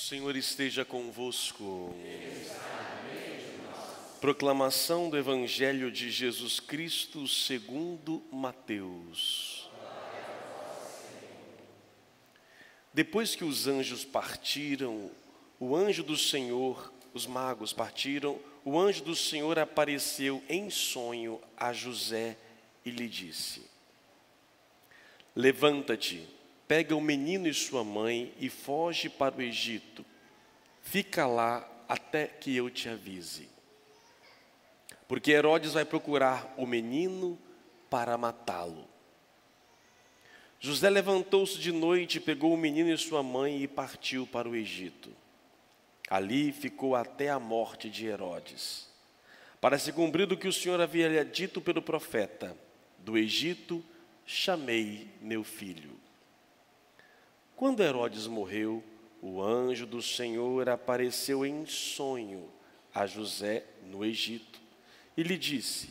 Senhor esteja convosco. Proclamação do Evangelho de Jesus Cristo segundo Mateus. Depois que os anjos partiram, o anjo do Senhor, os magos partiram, o anjo do Senhor apareceu em sonho a José e lhe disse: Levanta-te, pega o menino e sua mãe e foge para o Egito. Fica lá até que eu te avise. Porque Herodes vai procurar o menino para matá-lo. José levantou-se de noite, pegou o menino e sua mãe e partiu para o Egito. Ali ficou até a morte de Herodes, para se cumprir o que o Senhor havia dito pelo profeta: Do Egito chamei meu filho. Quando Herodes morreu, o anjo do Senhor apareceu em sonho a José no Egito e lhe disse: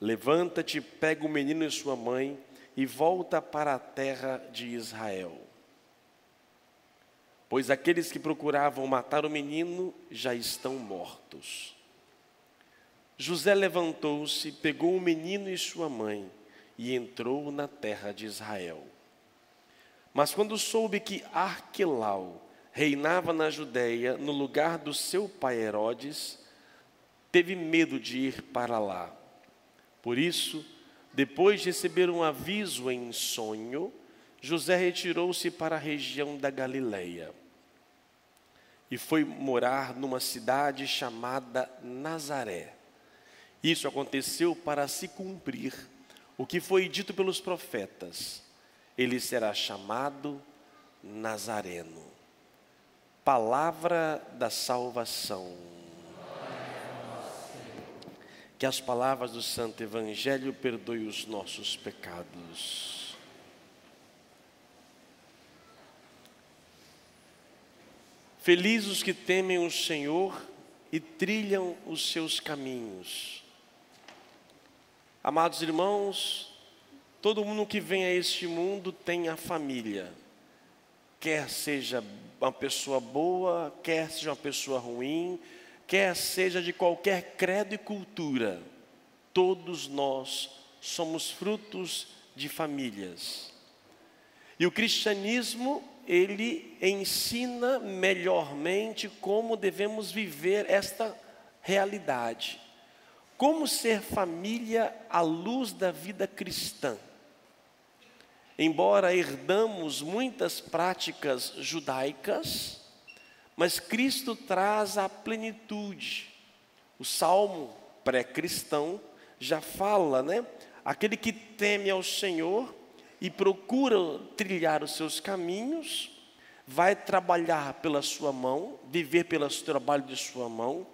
Levanta-te, pega o menino e sua mãe e volta para a terra de Israel. Pois aqueles que procuravam matar o menino já estão mortos. José levantou-se, pegou o menino e sua mãe e entrou na terra de Israel. Mas quando soube que Arquelau reinava na Judéia, no lugar do seu pai Herodes, teve medo de ir para lá. Por isso, depois de receber um aviso em sonho, José retirou-se para a região da Galileia e foi morar numa cidade chamada Nazaré. Isso aconteceu para se cumprir o que foi dito pelos profetas: ele será chamado Nazareno. Palavra da salvação. Que as palavras do Santo Evangelho perdoem os nossos pecados. Felizes os que temem o Senhor e trilham os seus caminhos. Amados irmãos, todo mundo que vem a este mundo tem a família, quer seja uma pessoa boa, quer seja uma pessoa ruim, quer seja de qualquer credo e cultura, todos nós somos frutos de famílias. E o cristianismo, ele ensina melhormente como devemos viver esta realidade. Como ser família à luz da vida cristã. Embora herdamos muitas práticas judaicas, mas Cristo traz a plenitude. O salmo pré-cristão já fala, né? Aquele que teme ao Senhor e procura trilhar os seus caminhos, vai trabalhar pela sua mão, viver pelo trabalho de sua mão,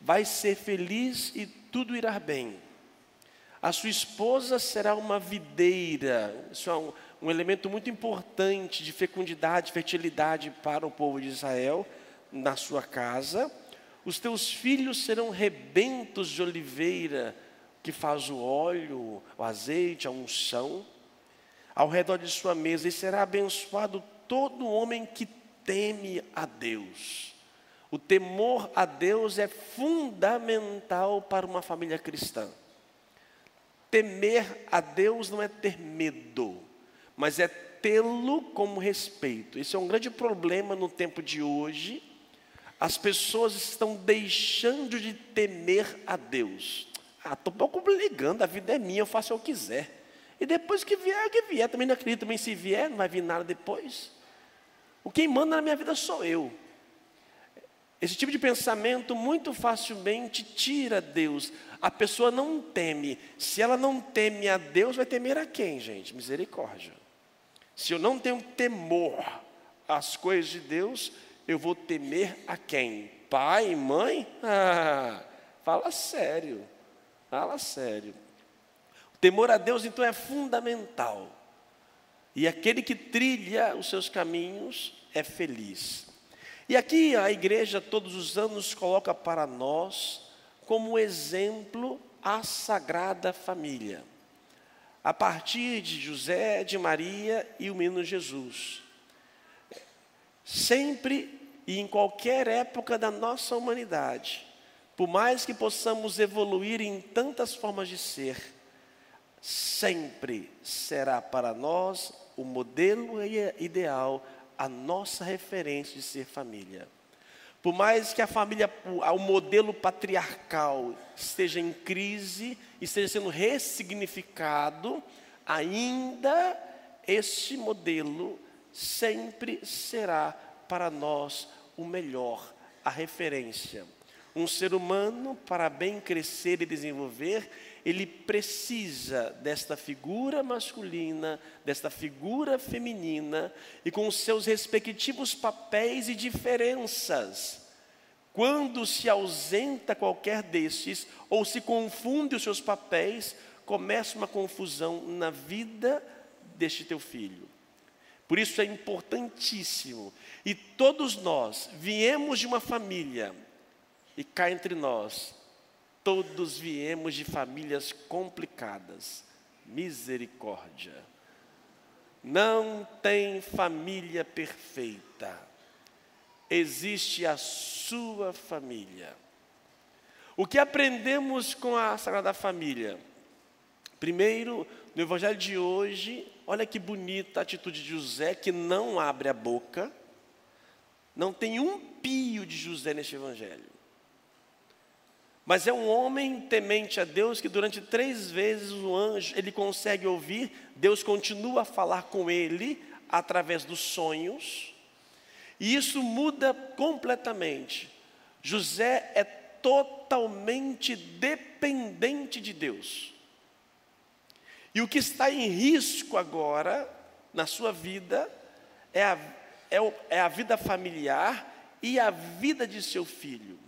vai ser feliz e tudo irá bem. A sua esposa será uma videira, isso é um, um elemento muito importante de fecundidade, fertilidade para o povo de Israel na sua casa. Os teus filhos serão rebentos de oliveira, que faz o óleo, o azeite, a unção, ao redor de sua mesa, e será abençoado todo homem que teme a Deus. O temor a Deus é fundamental para uma família cristã. Temer a Deus não é ter medo, mas é tê-lo como respeito. Isso é um grande problema no tempo de hoje. As pessoas estão deixando de temer a Deus. Ah, estou pouco ligando, a vida é minha, eu faço o que eu quiser. E depois que vier, o que vier. Também não acredito, também se vier, não vai vir nada depois. O quem manda na minha vida sou eu. Esse tipo de pensamento muito facilmente tira Deus. A pessoa não teme. Se ela não teme a Deus, vai temer a quem, gente? Misericórdia. Se eu não tenho temor às coisas de Deus, eu vou temer a quem? Pai, mãe? Ah, fala sério. Fala sério. O temor a Deus, então, é fundamental. E aquele que trilha os seus caminhos é feliz. E aqui a igreja, todos os anos, coloca para nós como exemplo a Sagrada Família. A partir de José, de Maria e o menino Jesus. Sempre e em qualquer época da nossa humanidade, por mais que possamos evoluir em tantas formas de ser, sempre será para nós o modelo ideal, a nossa referência de ser família. Por mais que a família, o modelo patriarcal esteja em crise, esteja sendo ressignificado, ainda este modelo sempre será para nós o melhor, a referência. Um ser humano, para bem crescer e desenvolver, ele precisa desta figura masculina, desta figura feminina, e com os seus respectivos papéis e diferenças. Quando se ausenta qualquer destes, ou se confunde os seus papéis, começa uma confusão na vida deste teu filho. Por isso é importantíssimo. E todos nós viemos de uma família, e cá entre nós, todos viemos de famílias complicadas. Misericórdia. Não tem família perfeita. Existe a sua família. O que aprendemos com a Sagrada Família? Primeiro, no Evangelho de hoje, olha que bonita a atitude de José, que não abre a boca, não tem um pio de José neste Evangelho. Mas é um homem temente a Deus que durante três vezes o anjo, ele consegue ouvir, Deus continua a falar com ele através dos sonhos, e isso muda completamente. José é totalmente dependente de Deus. E o que está em risco agora, na sua vida, é a, é, é a vida familiar e a vida de seu filho.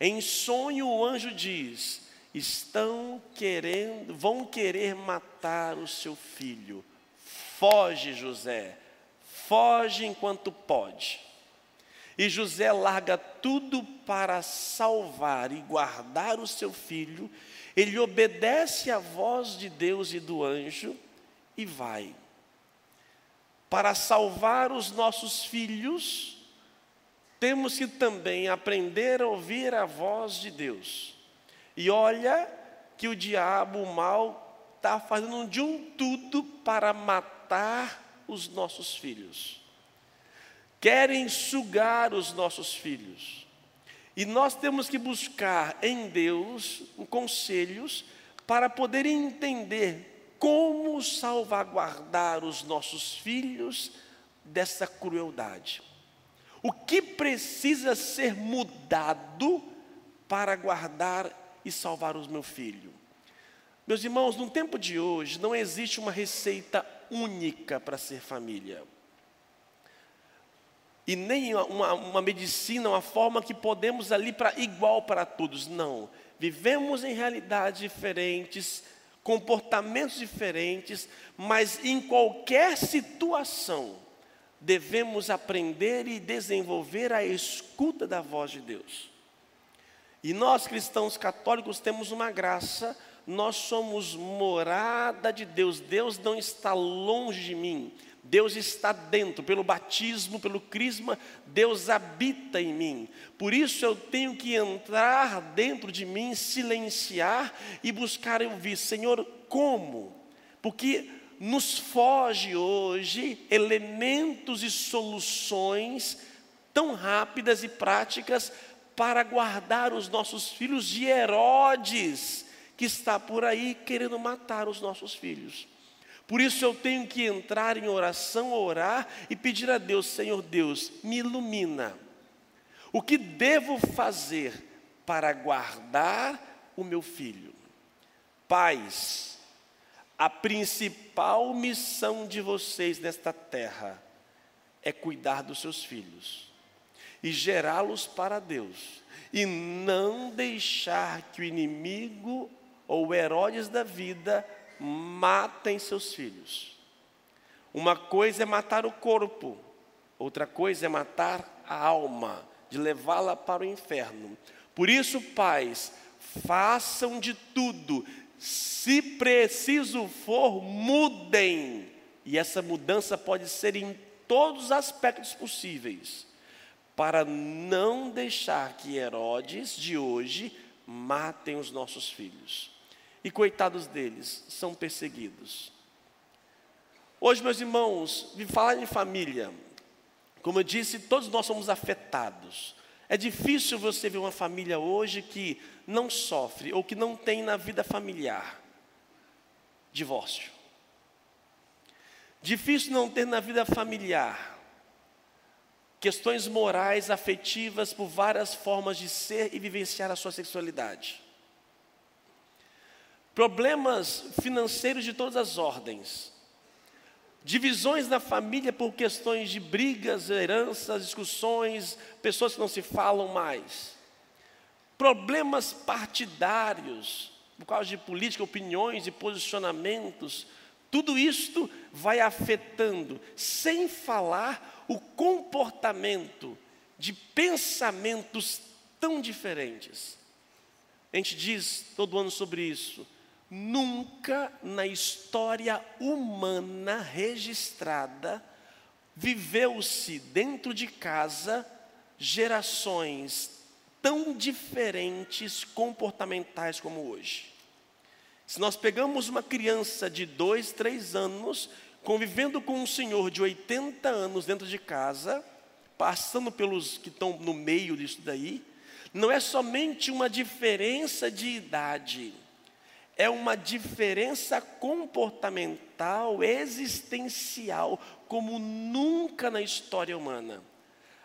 Em sonho, o anjo diz: estão querendo, vão querer matar o seu filho. Foge, José, foge enquanto pode. E José larga tudo para salvar e guardar o seu filho ele obedece à voz de Deus e do anjo e vai. Para salvar os nossos filhos, temos que também aprender a ouvir a voz de Deus. E olha que o diabo, o mal, está fazendo de um tudo para matar os nossos filhos. Querem sugar os nossos filhos. E nós temos que buscar em Deus conselhos para poder entender como salvaguardar os nossos filhos dessa crueldade. O que precisa ser mudado para guardar e salvar os meu filho? Meus irmãos, no tempo de hoje não existe uma receita única para ser família e nem uma, uma medicina, uma forma que podemos ali para igual para todos. Não. Vivemos em realidades diferentes, comportamentos diferentes, mas em qualquer situação devemos aprender e desenvolver a escuta da voz de Deus. E nós cristãos católicos temos uma graça, nós somos morada de Deus. Deus não está longe de mim. Deus está dentro, pelo batismo, pelo crisma, Deus habita em mim. Por isso eu tenho que entrar dentro de mim, silenciar e buscar ouvir, Senhor, como? Porque nos foge hoje elementos e soluções tão rápidas e práticas para guardar os nossos filhos de Herodes, que está por aí querendo matar os nossos filhos. Por isso eu tenho que entrar em oração, orar e pedir a Deus, Senhor Deus, me ilumina. O que devo fazer para guardar o meu filho? Pais, a principal missão de vocês nesta terra é cuidar dos seus filhos e gerá-los para Deus, e não deixar que o inimigo ou Herodes da vida matem seus filhos. Uma coisa é matar o corpo, outra coisa é matar a alma, de levá-la para o inferno. Por isso, pais, façam de tudo, se preciso for, mudem. E essa mudança pode ser em todos os aspectos possíveis, para não deixar que Herodes de hoje matem os nossos filhos. E coitados deles, são perseguidos. Hoje, meus irmãos, me falar em família, como eu disse, todos nós somos afetados. É difícil você ver uma família hoje que não sofre ou que não tem na vida familiar divórcio. Difícil não ter na vida familiar questões morais, afetivas por várias formas de ser e vivenciar a sua sexualidade. Problemas financeiros de todas as ordens. Divisões na família por questões de brigas, heranças, discussões, pessoas que não se falam mais. Problemas partidários, por causa de política, opiniões e posicionamentos. Tudo isto vai afetando, sem falar o comportamento de pensamentos tão diferentes. A gente diz todo ano sobre isso. Nunca na história humana registrada viveu-se dentro de casa gerações tão diferentes comportamentais como hoje. Se nós pegamos uma criança de dois, três anos, convivendo com um senhor de 80 anos dentro de casa, passando pelos que estão no meio disso daí, não é somente uma diferença de idade, é uma diferença comportamental, existencial, como nunca na história humana.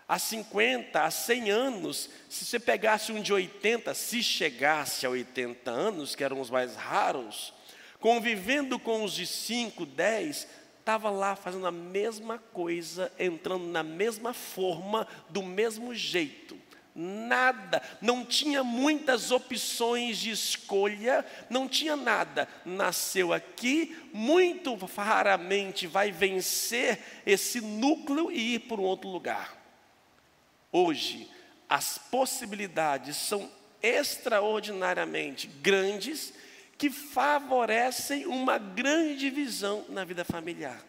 Há 50, há 100 anos, se você pegasse um de 80, se chegasse a 80 anos, que eram os mais raros, convivendo com os de 5, 10, estava lá fazendo a mesma coisa, entrando na mesma forma, do mesmo jeito nada, não tinha muitas opções de escolha, não tinha nada. Nasceu aqui, muito raramente vai vencer esse núcleo e ir para um outro lugar. Hoje, as possibilidades são extraordinariamente grandes que favorecem uma grande divisão na vida familiar.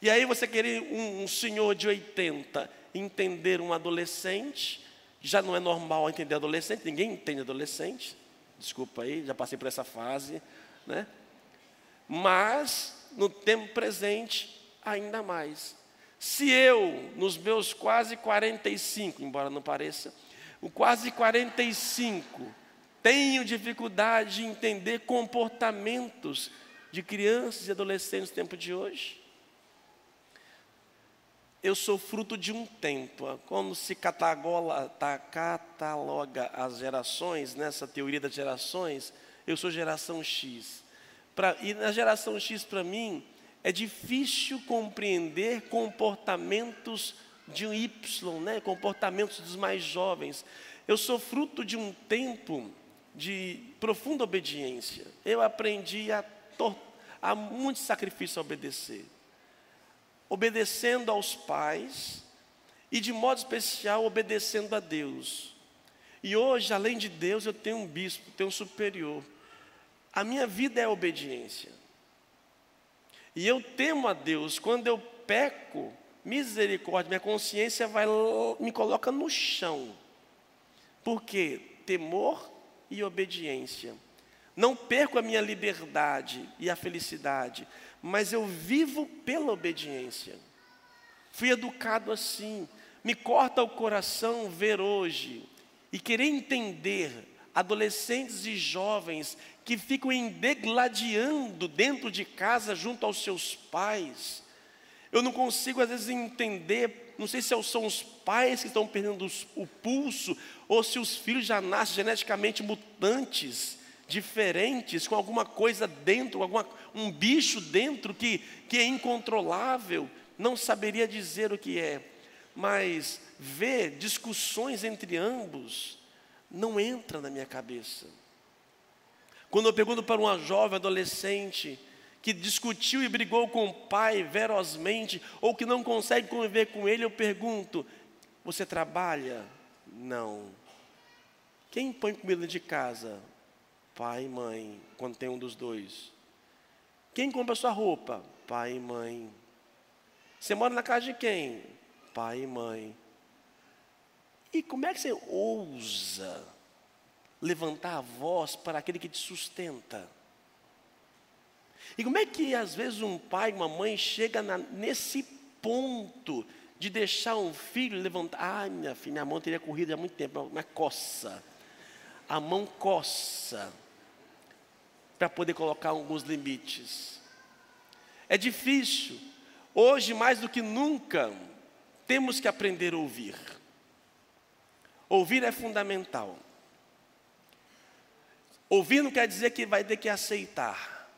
E aí você querer um, um senhor de 80 entender um adolescente, já não é normal entender adolescente, ninguém entende adolescente. Desculpa aí, já passei por essa fase, né? Mas no tempo presente, ainda mais. Se eu, nos meus quase 45, embora não pareça, o quase 45, tenho dificuldade de entender comportamentos de crianças e adolescentes no tempo de hoje, eu sou fruto de um tempo. Quando se cataloga, tá, cataloga as gerações, nessa teoria das gerações, eu sou geração X. Pra, e na geração X, para mim, é difícil compreender comportamentos de um Y, né? comportamentos dos mais jovens. Eu sou fruto de um tempo de profunda obediência. Eu aprendi a, a muito sacrifício a obedecer obedecendo aos pais e, de modo especial, obedecendo a Deus. E hoje, além de Deus, eu tenho um bispo, tenho um superior. A minha vida é obediência. E eu temo a Deus. Quando eu peco, misericórdia, minha consciência vai me coloca no chão. Por quê? Temor e obediência. Não perco a minha liberdade e a felicidade, mas eu vivo pela obediência. Fui educado assim. Me corta o coração ver hoje e querer entender adolescentes e jovens que ficam endegladiando dentro de casa junto aos seus pais. Eu não consigo às vezes entender, não sei se são os pais que estão perdendo o pulso ou se os filhos já nascem geneticamente mutantes diferentes, com alguma coisa dentro, alguma, um bicho dentro que, que é incontrolável, não saberia dizer o que é, mas ver discussões entre ambos não entra na minha cabeça. Quando eu pergunto para uma jovem adolescente que discutiu e brigou com o pai ferozmente, ou que não consegue conviver com ele, eu pergunto: Você trabalha? Não. Quem põe comida de casa? Pai e mãe, quando tem um dos dois. Quem compra sua roupa? Pai e mãe. Você mora na casa de quem? Pai e mãe. E como é que você ousa levantar a voz para aquele que te sustenta? E como é que às vezes um pai, uma mãe chega na, nesse ponto de deixar um filho levantar? Ai, minha filha, minha mão teria corrido há muito tempo, mas coça. A mão coça para poder colocar alguns limites. É difícil. Hoje, mais do que nunca, temos que aprender a ouvir. Ouvir é fundamental. Ouvir não quer dizer que vai ter que aceitar.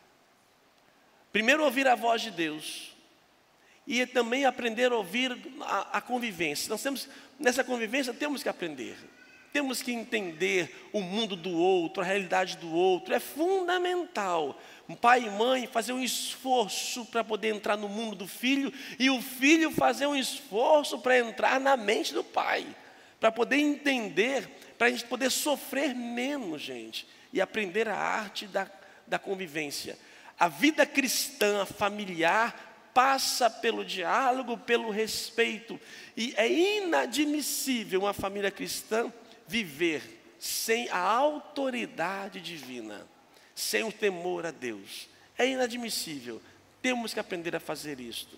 Primeiro, ouvir a voz de Deus. E também aprender a ouvir a, a convivência. Nós temos, nessa convivência, temos que aprender. Temos que entender o mundo do outro, a realidade do outro. É fundamental. Um pai e mãe fazer um esforço para poder entrar no mundo do filho e o filho fazer um esforço para entrar na mente do pai para poder entender, para a gente poder sofrer menos, gente, e aprender a arte da, da convivência. A vida cristã, familiar, passa pelo diálogo, pelo respeito, e é inadmissível uma família cristã viver sem a autoridade divina, sem o temor a Deus. É inadmissível. Temos que aprender a fazer isto.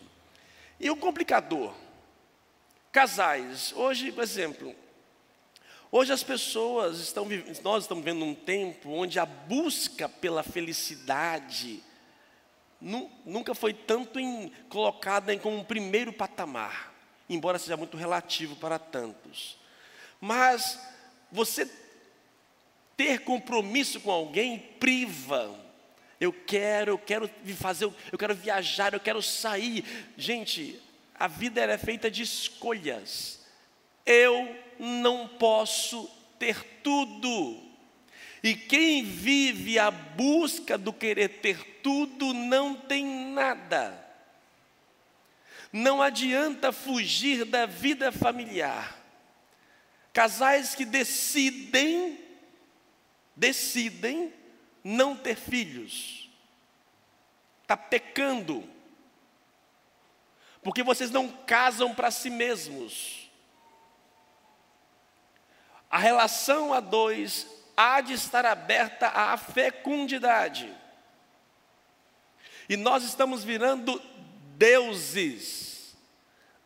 E o complicador, Casais, hoje, por exemplo, hoje as pessoas estão, nós estamos vivendo um tempo onde a busca pela felicidade nunca foi tanto em, colocada em como um primeiro patamar, embora seja muito relativo para tantos. Mas você ter compromisso com alguém priva. Eu quero, eu quero fazer, eu quero viajar, eu quero sair. Gente, a vida é feita de escolhas. Eu não posso ter tudo. E quem vive a busca do querer ter tudo não tem nada. Não adianta fugir da vida familiar. Casais que decidem, decidem não ter filhos, está pecando porque vocês não casam para si mesmos. A relação a dois há de estar aberta à fecundidade. E nós estamos virando deuses,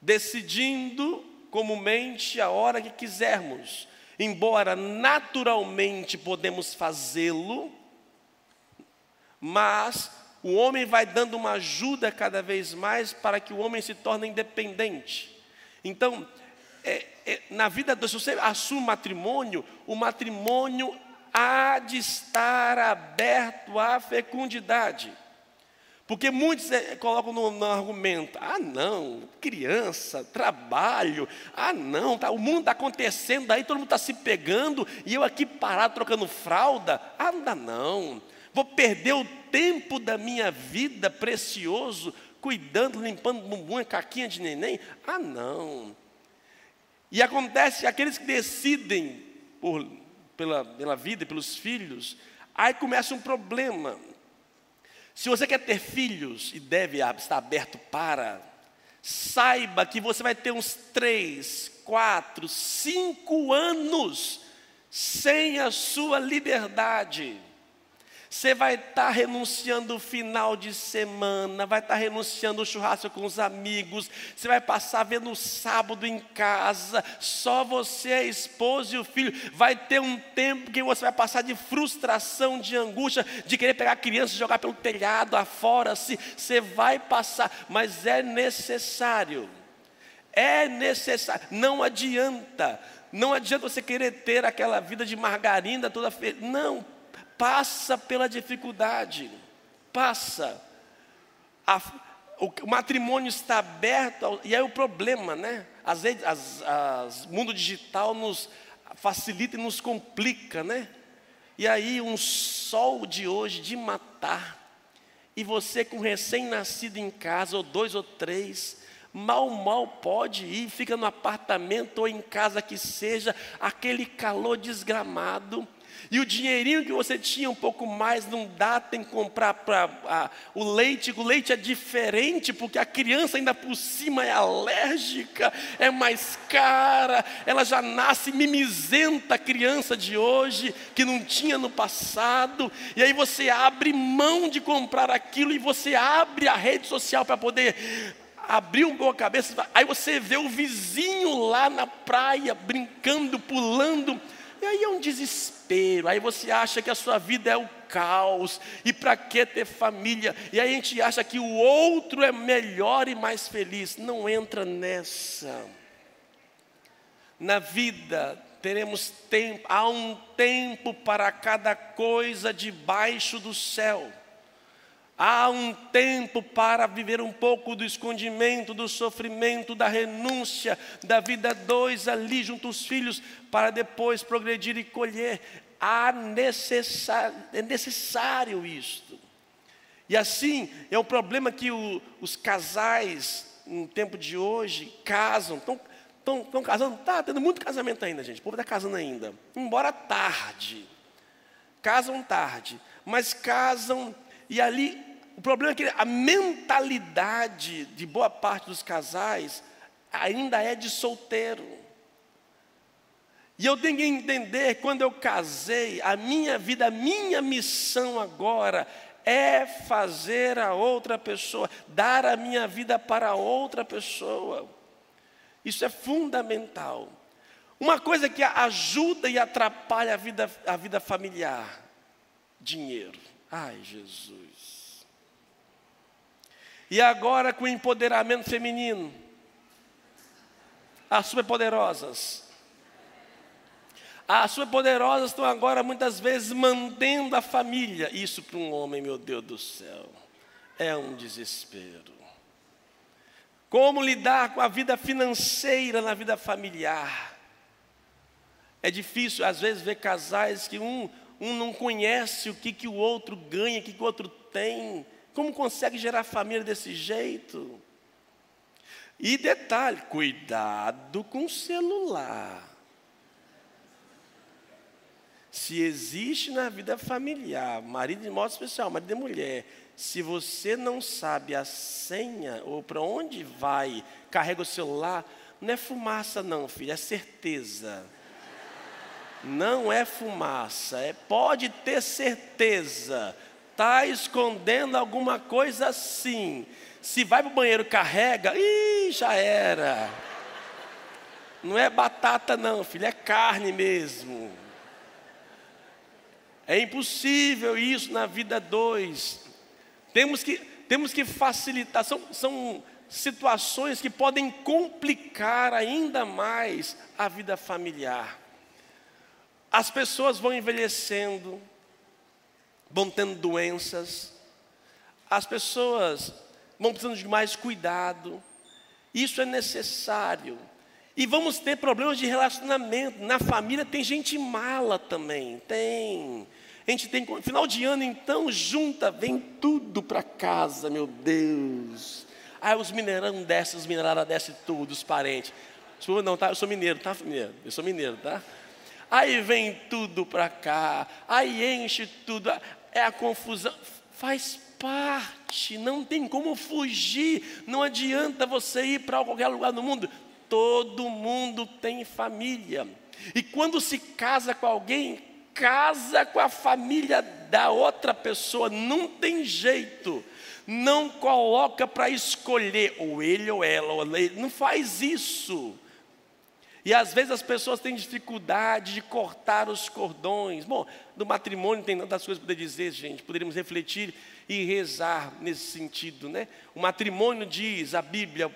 decidindo comumente a hora que quisermos, embora naturalmente podemos fazê-lo, mas o homem vai dando uma ajuda cada vez mais para que o homem se torne independente. Então, é, é, na vida, se você assume matrimônio, o matrimônio há de estar aberto à fecundidade. Porque muitos é, colocam no, no, argumento: ah, não, criança, trabalho, ah, não, tá, o mundo está acontecendo, aí todo mundo está se pegando, e eu aqui parado trocando fralda, ah, não vou perder o tempo da minha vida precioso cuidando, limpando bumbum e caquinha de neném? Ah, não. E acontece, aqueles que decidem por, pela, pela vida, pelos filhos, aí começa um problema. Se você quer ter filhos e deve estar aberto para, saiba que você vai ter uns três, quatro, cinco anos sem a sua liberdade. Você vai estar tá renunciando o final de semana, vai estar tá renunciando o churrasco com os amigos, você vai passar vendo o sábado em casa, só você, a esposa e o filho. Vai ter um tempo que você vai passar de frustração, de angústia, de querer pegar a criança e jogar pelo telhado afora. Se, você vai passar, mas é necessário. É necessário, não adianta. Não adianta você querer ter aquela vida de margarina toda feita. Não, passa pela dificuldade, passa. A, o, o, matrimônio está aberto, ao, e aí o problema, né? Às vezes, o mundo digital nos facilita e nos complica, né? E aí, um sol de hoje de matar, e você com recém-nascido em casa, ou dois ou três, Mal, mal pode ir, fica no apartamento ou em casa que seja, aquele calor desgramado. E o dinheirinho que você tinha um pouco mais não dá, tem que comprar para o leite. O leite é diferente, porque a criança ainda por cima é alérgica, é mais cara, ela já nasce mimizenta, a criança de hoje, que não tinha no passado. E aí você abre mão de comprar aquilo e você abre a rede social para poder abrir um pouco a cabeça. Aí você vê o vizinho lá na praia, brincando, pulando. E aí é um desespero, aí você acha que a sua vida é o caos, e para que ter família? E aí a gente acha que o outro é melhor e mais feliz. Não entra nessa. Na vida teremos tempo, há um tempo para cada coisa debaixo do céu. Há um tempo para viver um pouco do escondimento, do sofrimento, da renúncia, da vida dois ali junto aos filhos, para depois progredir e colher. Há necessário, é necessário isto. E assim, é um problema que o, os casais, no tempo de hoje, casam, estão casando, está tendo muito casamento ainda, gente, o povo está casando ainda, embora tarde, casam tarde, mas casam, e ali o problema é que a mentalidade de boa parte dos casais ainda é de solteiro. E eu tenho que entender, quando eu casei, a minha vida, a minha missão agora é fazer a outra pessoa, dar a minha vida para outra pessoa. Isso é fundamental. Uma coisa que ajuda e atrapalha a vida, a vida familiar: dinheiro. Ai, Jesus. E agora com o empoderamento feminino. As superpoderosas. As superpoderosas estão agora muitas vezes mantendo a família. Isso para um homem, meu Deus do céu, é um desespero. Como lidar com a vida financeira na vida familiar? É difícil, às vezes, ver casais que um, um não conhece o que, que o outro ganha, o que, que o outro tem. Como consegue gerar família desse jeito? E detalhe, cuidado com o celular. Se existe na vida familiar, marido de modo especial, marido e mulher, se você não sabe a senha ou para onde vai, carrega o celular, não é fumaça não, filho, é certeza. Não é fumaça, é pode ter certeza está escondendo alguma coisa assim. Se vai para o banheiro, carrega, ih, já era. Não é batata, não, filho, é carne mesmo. É impossível isso na vida dois. Temos que, temos que facilitar, são, são situações que podem complicar ainda mais a vida familiar. As pessoas vão envelhecendo, vão tendo doenças, as pessoas vão precisando de mais cuidado, isso é necessário. E vamos ter problemas de relacionamento. Na família tem gente mala também, tem. A gente tem, final de ano então, junta, vem tudo para casa, meu Deus. Aí os mineirão descem, os mineradas descem tudo, os parentes. Não, tá? Eu sou mineiro, tá? Mineiro. Eu sou mineiro, tá? Aí vem tudo para cá, aí enche tudo é a confusão. Faz parte, não tem como fugir. Não adianta você ir para qualquer lugar do mundo. Todo mundo tem família. E quando se casa com alguém, casa com a família da outra pessoa. Não tem jeito. Não coloca para escolher ou ele ou ela. Ou ele. Não faz isso. E às vezes as pessoas têm dificuldade de cortar os cordões. Bom, do matrimônio tem tantas coisas para dizer, gente. Poderíamos refletir e rezar nesse sentido, né? O matrimônio diz, a Bíblia,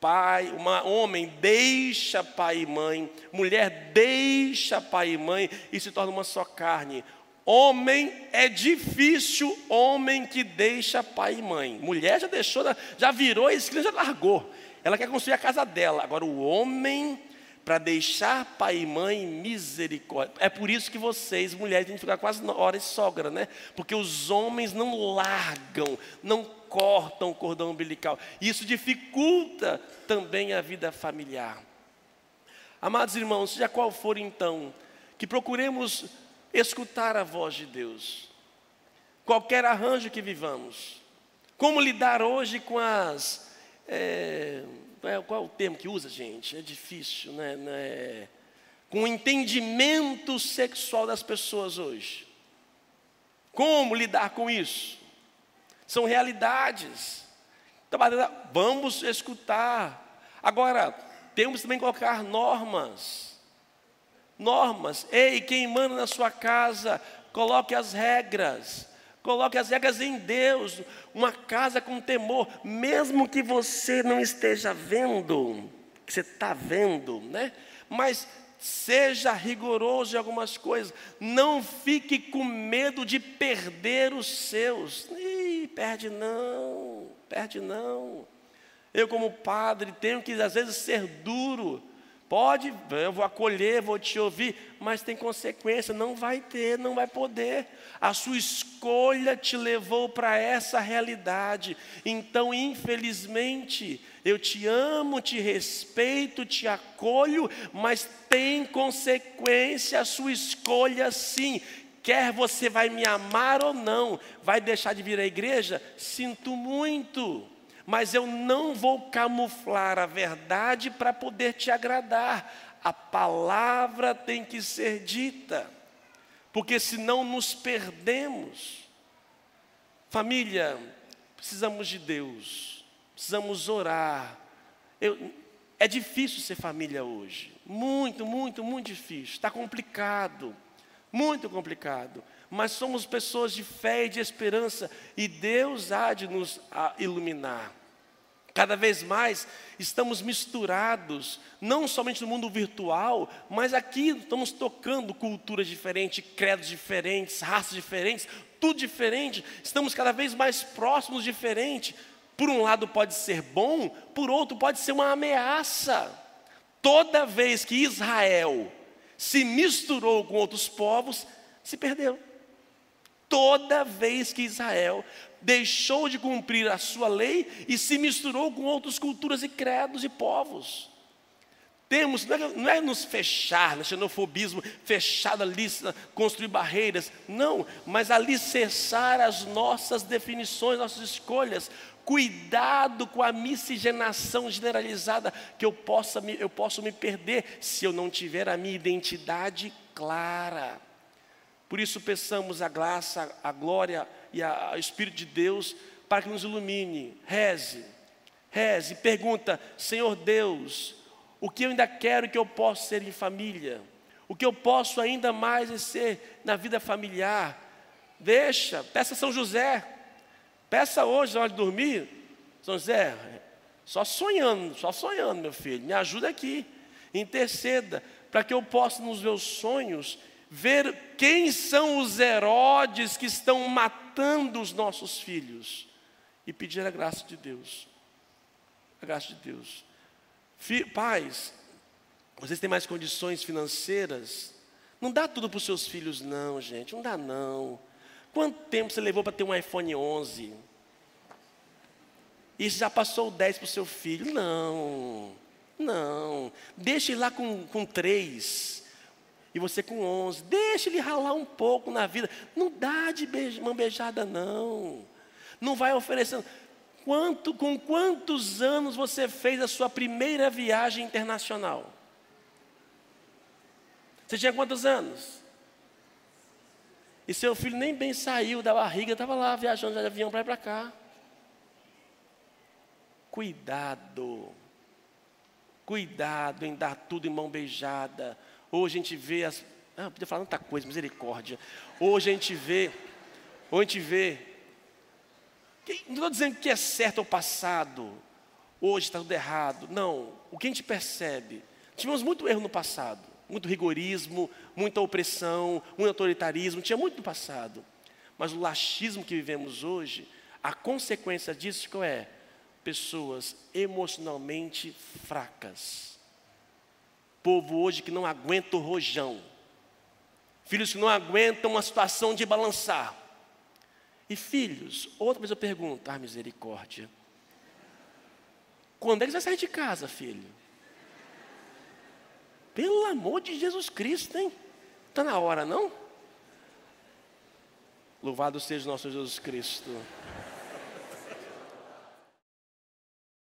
pai, uma, homem deixa pai e mãe, mulher deixa pai e mãe e se torna uma só carne. Homem é difícil, homem que deixa pai e mãe. Mulher já deixou, já virou a esquina, já largou. Ela quer construir a casa dela. Agora o homem para deixar pai e mãe misericórdia. É por isso que vocês, mulheres, têm que ficar quase horas sogra, né? Porque os homens não largam, não cortam o cordão umbilical. Isso dificulta também a vida familiar. Amados irmãos, seja qual for então, que procuremos escutar a voz de Deus. Qualquer arranjo que vivamos. Como lidar hoje com as. É, qual é o termo que usa, gente? É difícil, né? É, com o entendimento sexual das pessoas hoje. Como lidar com isso? São realidades. Então, vamos escutar. Agora, temos também que colocar normas. Normas. Ei, quem manda na sua casa, coloque as regras. Coloque as regras em Deus. Uma casa com temor, mesmo que você não esteja vendo, que você está vendo, né? Mas seja rigoroso em algumas coisas. Não fique com medo de perder os seus. Ih, perde não, perde não. Eu, como padre, tenho que às vezes ser duro. Pode, eu vou acolher, vou te ouvir, mas tem consequência, não vai ter, não vai poder. A sua escolha te levou para essa realidade. Então, infelizmente, eu te amo, te respeito, te acolho, mas tem consequência a sua escolha sim. Quer você vai me amar ou não, vai deixar de vir à igreja? Sinto muito mas eu não vou camuflar a verdade para poder te agradar. A palavra tem que ser dita, porque senão nos perdemos. Família, precisamos de Deus, precisamos orar. Eu, é difícil ser família hoje, muito, muito, muito difícil, está complicado, muito complicado mas somos pessoas de fé e de esperança, e Deus há de nos iluminar. Cada vez mais estamos misturados, não somente no mundo virtual, mas aqui estamos tocando culturas diferentes, credos diferentes, raças diferentes, tudo diferente. Estamos cada vez mais próximos, diferente. Por um lado pode ser bom, por outro pode ser uma ameaça. Toda vez que Israel se misturou com outros povos, se perdeu. Toda vez que Israel deixou de cumprir a sua lei e se misturou com outras culturas e credos e povos. Temos, não é, não é nos fechar, no xenofobismo, fechar a lista, construir barreiras, não, mas alicerçar as nossas definições, nossas escolhas. Cuidado com a miscigenação generalizada, que eu, possa eu posso me perder se eu não tiver a minha identidade clara. Por isso peçamos a graça, a glória e o Espírito de Deus para que nos ilumine. Reze, reze, pergunta: Senhor Deus, o que eu ainda quero que eu possa ser em família? O que eu posso ainda mais ser na vida familiar? Deixa, peça São José, peça hoje na hora de dormir, São José, só sonhando, só sonhando, meu filho, me ajuda aqui, interceda, para que eu possa nos meus sonhos ver quem são os Herodes que estão matando os nossos filhos e pedir a graça de Deus. A graça de Deus. pais, vocês têm mais condições financeiras? Não dá tudo para os seus filhos, não, gente. Não dá, não. Quanto tempo você levou para ter um iPhone 11? E já passou o 10 para o seu filho? Não. Não. Deixe lá com, com 3 e você com 11. Deixa ele ralar um pouco na vida. Não dá de beijo, mão beijada, não. Não vai oferecendo. Quanto, com quantos anos você fez a sua primeira viagem internacional? Você tinha quantos anos? E seu filho nem bem saiu da barriga, estava lá viajando de avião para ir para cá. Cuidado. Cuidado em dar tudo em mão beijada. Hoje a gente vê as. Ah, podia falar tanta coisa, misericórdia. Hoje a gente vê. Hoje a gente vê. Não estou dizendo que é certo o passado. Hoje está tudo errado. Não. O que a gente percebe? Tivemos muito erro no passado. Muito rigorismo, muita opressão, muito autoritarismo. Tinha muito no passado. Mas o laxismo que vivemos hoje, a consequência disso qual é? Pessoas emocionalmente fracas Povo hoje que não aguenta o rojão. Filhos que não aguentam uma situação de balançar. E filhos, outra vez eu pergunto, ah, misericórdia. Quando é que você vai sair de casa, filho? Pelo amor de Jesus Cristo, hein? Está na hora, não? Louvado seja o nosso Jesus Cristo.